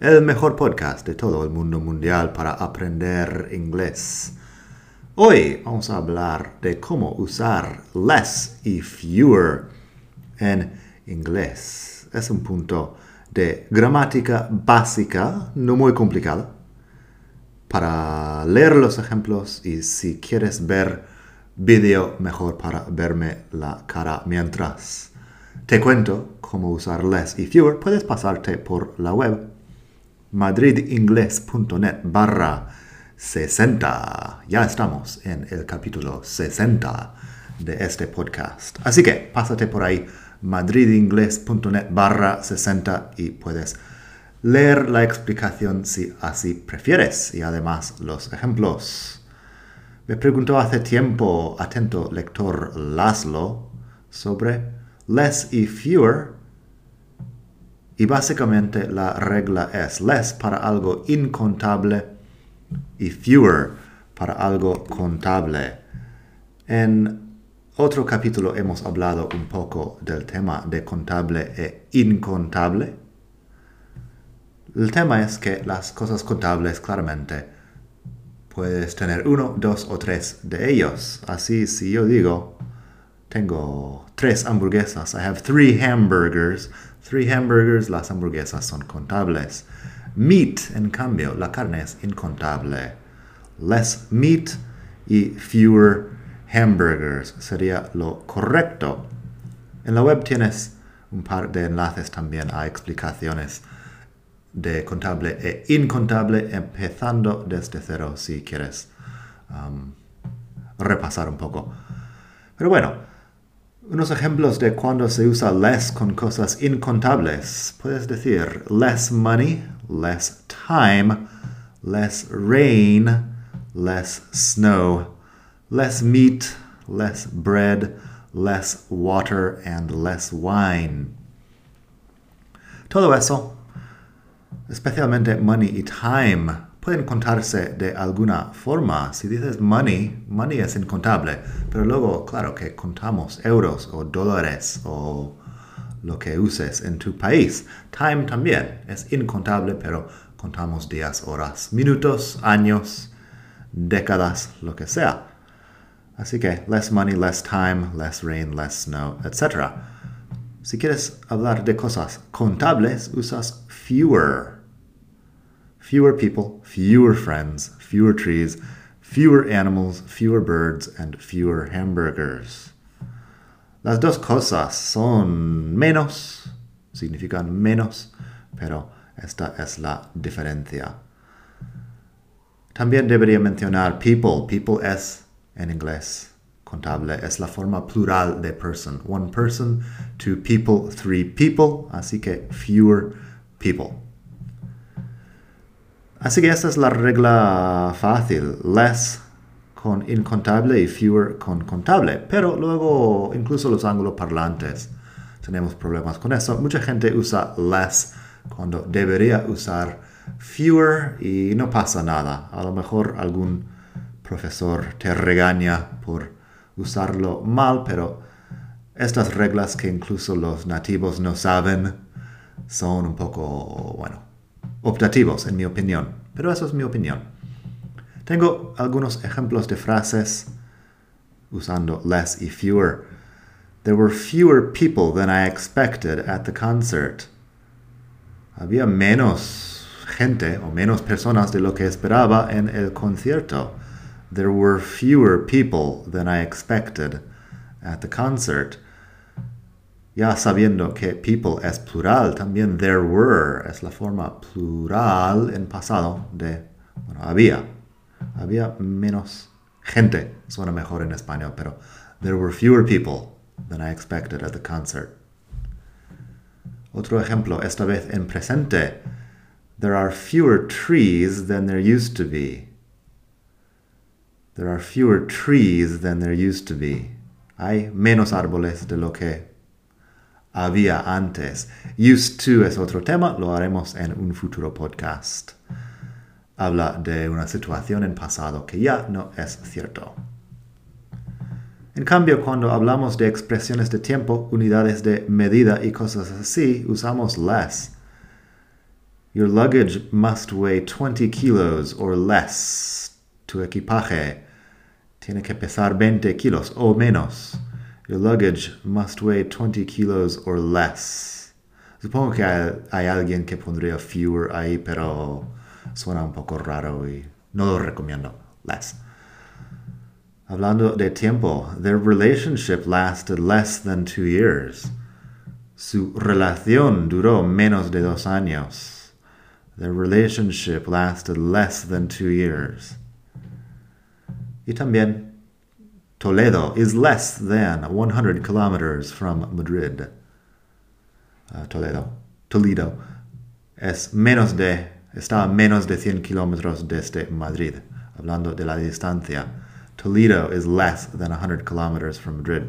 el mejor podcast de todo el mundo mundial para aprender inglés. Hoy vamos a hablar de cómo usar less y fewer en inglés. Es un punto de gramática básica, no muy complicado. Para leer los ejemplos y si quieres ver vídeo, mejor para verme la cara mientras. Te cuento cómo usar less y fewer. Puedes pasarte por la web madridingles.net barra 60. Ya estamos en el capítulo 60 de este podcast. Así que pásate por ahí, madridingles.net barra 60 y puedes leer la explicación si así prefieres y además los ejemplos. Me preguntó hace tiempo, atento lector Laszlo, sobre less y fewer y básicamente la regla es less para algo incontable y fewer para algo contable. En otro capítulo hemos hablado un poco del tema de contable e incontable. El tema es que las cosas contables claramente puedes tener uno, dos o tres de ellos. Así si yo digo, tengo tres hamburguesas, I have three hamburgers, Three hamburgers, las hamburguesas son contables. Meat, en cambio, la carne es incontable. Less meat y fewer hamburgers sería lo correcto. En la web tienes un par de enlaces también a explicaciones de contable e incontable, empezando desde cero si quieres um, repasar un poco. Pero bueno, unos ejemplos de cuando se usa less con cosas incontables. Puedes decir less money, less time, less rain, less snow, less meat, less bread, less water, and less wine. Todo eso, especialmente money y time, pueden contarse de alguna forma. Si dices money, money es incontable, pero luego, claro que contamos euros o dólares o lo que uses en tu país. Time también es incontable, pero contamos días, horas, minutos, años, décadas, lo que sea. Así que less money, less time, less rain, less snow, etc. Si quieres hablar de cosas contables, usas fewer fewer people, fewer friends, fewer trees, fewer animals, fewer birds, and fewer hamburgers. Las dos cosas son menos, significan menos, pero esta es la diferencia. También debería mencionar people. People es, en inglés, contable, es la forma plural de person. One person, two people, three people, así que fewer people. Así que esta es la regla fácil. Less con incontable y fewer con contable. Pero luego incluso los angloparlantes tenemos problemas con eso. Mucha gente usa less cuando debería usar fewer y no pasa nada. A lo mejor algún profesor te regaña por usarlo mal, pero estas reglas que incluso los nativos no saben son un poco, bueno, optativos, en mi opinión. Pero eso es mi opinión. Tengo algunos ejemplos de frases usando less y fewer. There were fewer people than I expected at the concert. Había menos gente o menos personas de lo que esperaba en el concierto. There were fewer people than I expected at the concert ya sabiendo que people es plural, también there were es la forma plural en pasado de, bueno, había. Había menos gente, suena mejor en español, pero there were fewer people than I expected at the concert. Otro ejemplo, esta vez en presente. There are fewer trees than there used to be. There are fewer trees than there used to be. Hay menos árboles de lo que había antes. Used to es otro tema, lo haremos en un futuro podcast. Habla de una situación en pasado que ya no es cierto. En cambio, cuando hablamos de expresiones de tiempo, unidades de medida y cosas así, usamos less. Your luggage must weigh 20 kilos or less. Tu equipaje tiene que pesar 20 kilos o menos. Your luggage must weigh 20 kilos or less. Supongo que hay, alguien que pondría fewer ahí, pero suena un poco raro y no lo recomiendo. Less. Hablando de tiempo, their relationship lasted less than two years. Su relación duró menos de dos años. Their relationship lasted less than two years. Y también, Toledo is less than 100 kilometers from Madrid. Uh, Toledo. Toledo es menos de, está a menos de 100 kilómetros desde Madrid, hablando de la distancia. Toledo is less than 100 kilometers from Madrid.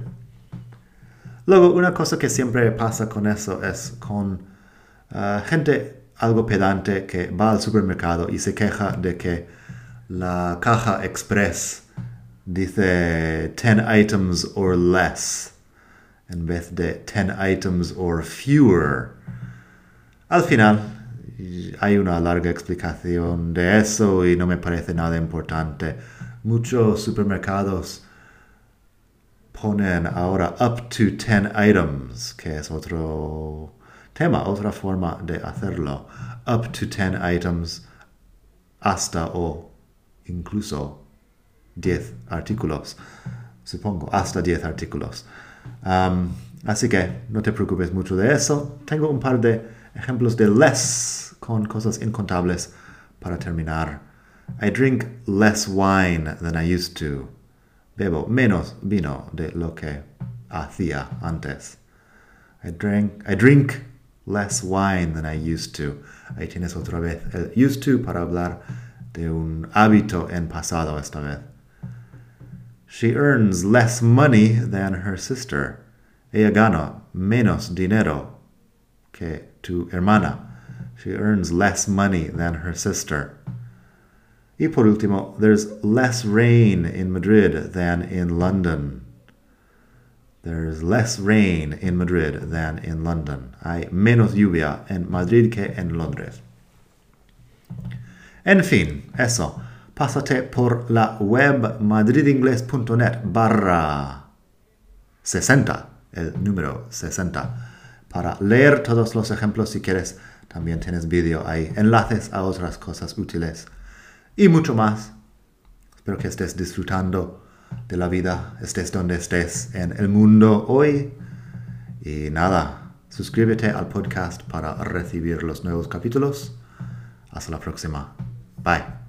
Luego, una cosa que siempre pasa con eso es con uh, gente algo pedante que va al supermercado y se queja de que la caja express dice 10 items or less en vez de 10 items or fewer. Al final hay una larga explicación de eso y no me parece nada importante. Muchos supermercados ponen ahora up to 10 items, que es otro tema, otra forma de hacerlo. Up to 10 items hasta o incluso 10 artículos, supongo, hasta 10 artículos. Um, así que no te preocupes mucho de eso. Tengo un par de ejemplos de less con cosas incontables para terminar. I drink less wine than I used to. Bebo menos vino de lo que hacía antes. I drink, I drink less wine than I used to. Ahí tienes otra vez el used to para hablar de un hábito en pasado esta vez. She earns less money than her sister. Ella gana menos dinero que tu hermana. She earns less money than her sister. Y por último, there's less rain in Madrid than in London. There's less rain in Madrid than in London. Hay menos lluvia en Madrid que en Londres. En fin, eso. Pásate por la web madridingles.net barra 60, el número 60, para leer todos los ejemplos si quieres. También tienes vídeo ahí, enlaces a otras cosas útiles y mucho más. Espero que estés disfrutando de la vida, estés donde estés en el mundo hoy. Y nada, suscríbete al podcast para recibir los nuevos capítulos. Hasta la próxima. Bye.